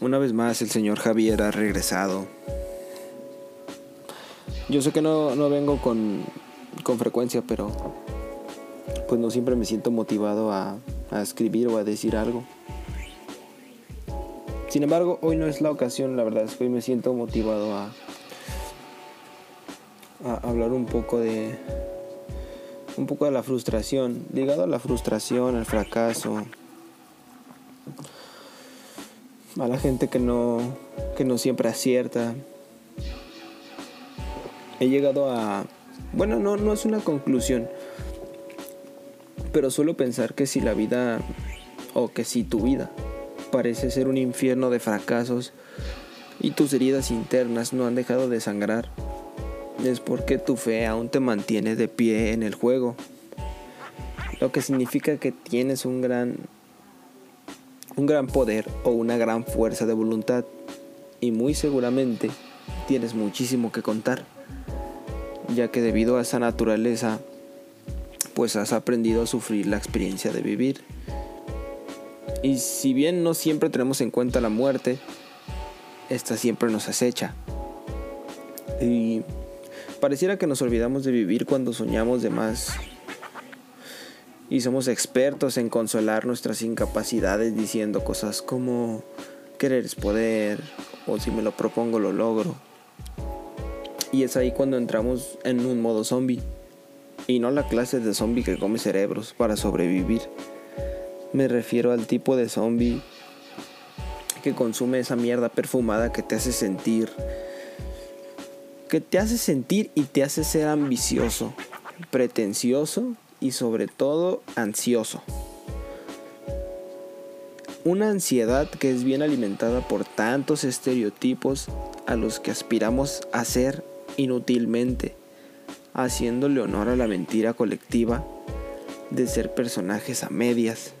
Una vez más el señor Javier ha regresado. Yo sé que no, no vengo con, con, frecuencia, pero pues no siempre me siento motivado a, a escribir o a decir algo. Sin embargo, hoy no es la ocasión, la verdad es que hoy me siento motivado a, a hablar un poco de un poco de la frustración, ligado a la frustración, al fracaso, a la gente que no, que no siempre acierta. He llegado a... Bueno, no, no es una conclusión, pero suelo pensar que si la vida, o que si tu vida, parece ser un infierno de fracasos y tus heridas internas no han dejado de sangrar, es porque tu fe aún te mantiene de pie en el juego, lo que significa que tienes un gran un gran poder o una gran fuerza de voluntad y muy seguramente tienes muchísimo que contar, ya que debido a esa naturaleza pues has aprendido a sufrir la experiencia de vivir. Y si bien no siempre tenemos en cuenta la muerte, esta siempre nos acecha. Y pareciera que nos olvidamos de vivir cuando soñamos de más y somos expertos en consolar nuestras incapacidades diciendo cosas como querer es poder o si me lo propongo lo logro. Y es ahí cuando entramos en un modo zombie. Y no la clase de zombie que come cerebros para sobrevivir. Me refiero al tipo de zombie que consume esa mierda perfumada que te hace sentir. Que te hace sentir y te hace ser ambicioso, pretencioso y sobre todo ansioso. Una ansiedad que es bien alimentada por tantos estereotipos a los que aspiramos a ser inútilmente, haciéndole honor a la mentira colectiva de ser personajes a medias.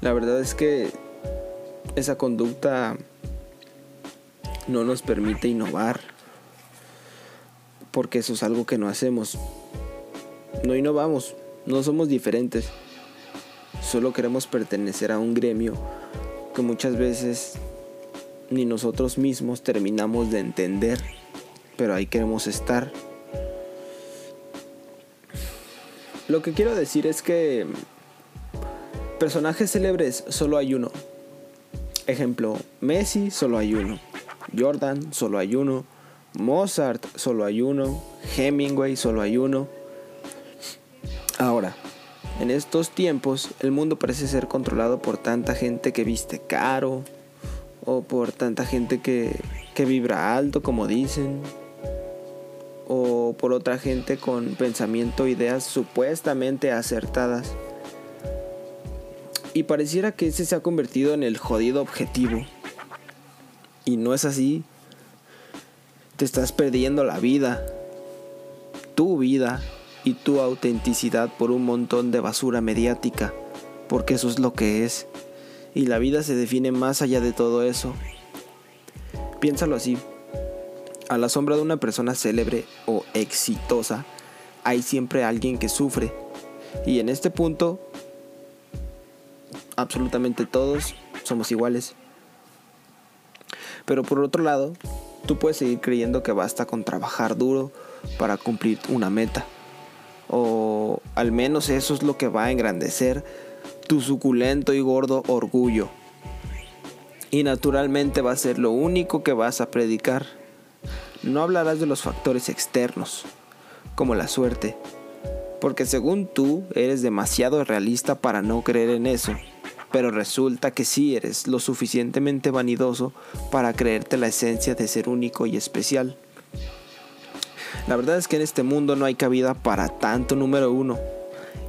La verdad es que esa conducta no nos permite innovar, porque eso es algo que no hacemos. No innovamos, no somos diferentes. Solo queremos pertenecer a un gremio que muchas veces ni nosotros mismos terminamos de entender, pero ahí queremos estar. Lo que quiero decir es que personajes célebres solo hay uno. Ejemplo, Messi solo hay uno. Jordan solo hay uno. Mozart solo hay uno, Hemingway solo hay uno. Ahora, en estos tiempos el mundo parece ser controlado por tanta gente que viste caro o por tanta gente que, que vibra alto, como dicen, o por otra gente con pensamiento, ideas supuestamente acertadas. Y pareciera que ese se ha convertido en el jodido objetivo. Y no es así. Te estás perdiendo la vida, tu vida y tu autenticidad por un montón de basura mediática, porque eso es lo que es. Y la vida se define más allá de todo eso. Piénsalo así. A la sombra de una persona célebre o exitosa, hay siempre alguien que sufre. Y en este punto, absolutamente todos somos iguales. Pero por otro lado, Tú puedes seguir creyendo que basta con trabajar duro para cumplir una meta. O al menos eso es lo que va a engrandecer tu suculento y gordo orgullo. Y naturalmente va a ser lo único que vas a predicar. No hablarás de los factores externos, como la suerte, porque según tú eres demasiado realista para no creer en eso pero resulta que sí eres lo suficientemente vanidoso para creerte la esencia de ser único y especial. La verdad es que en este mundo no hay cabida para tanto número uno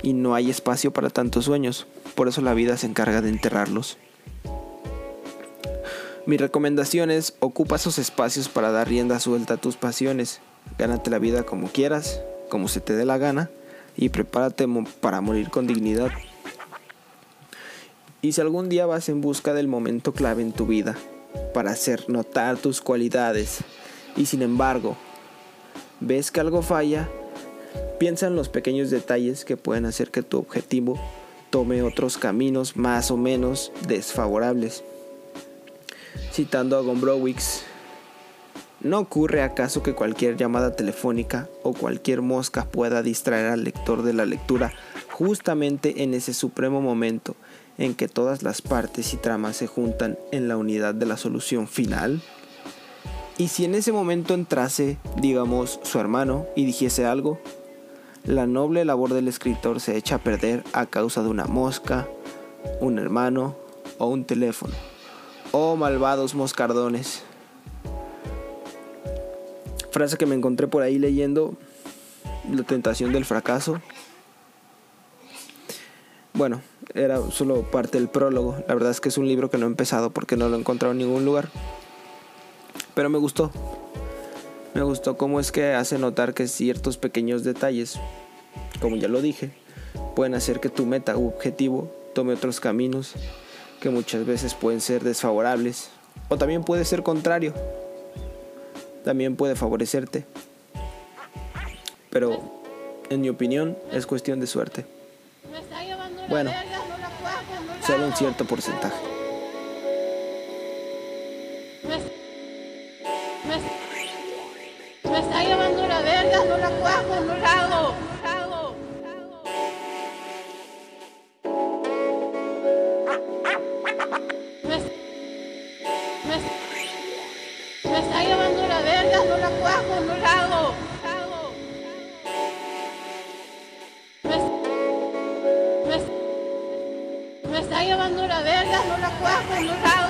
y no hay espacio para tantos sueños, por eso la vida se encarga de enterrarlos. Mi recomendación es ocupa esos espacios para dar rienda suelta a tus pasiones, gánate la vida como quieras, como se te dé la gana y prepárate para morir con dignidad. Y si algún día vas en busca del momento clave en tu vida para hacer notar tus cualidades y sin embargo ves que algo falla, piensa en los pequeños detalles que pueden hacer que tu objetivo tome otros caminos más o menos desfavorables. Citando a Gombrowicz, ¿no ocurre acaso que cualquier llamada telefónica o cualquier mosca pueda distraer al lector de la lectura justamente en ese supremo momento en que todas las partes y tramas se juntan en la unidad de la solución final? Y si en ese momento entrase, digamos, su hermano y dijese algo, la noble labor del escritor se echa a perder a causa de una mosca, un hermano o un teléfono. Oh malvados moscardones. Frase que me encontré por ahí leyendo La tentación del fracaso. Bueno, era solo parte del prólogo. La verdad es que es un libro que no he empezado porque no lo he encontrado en ningún lugar. Pero me gustó. Me gustó cómo es que hace notar que ciertos pequeños detalles, como ya lo dije, pueden hacer que tu meta u objetivo tome otros caminos que muchas veces pueden ser desfavorables o también puede ser contrario. También puede favorecerte. Pero en mi opinión es cuestión de suerte. Bueno, solo un cierto porcentaje. Me está llevando la verga, no la cuajo, no la hago. Me, me está llevando la verga, no la cuajo, no la.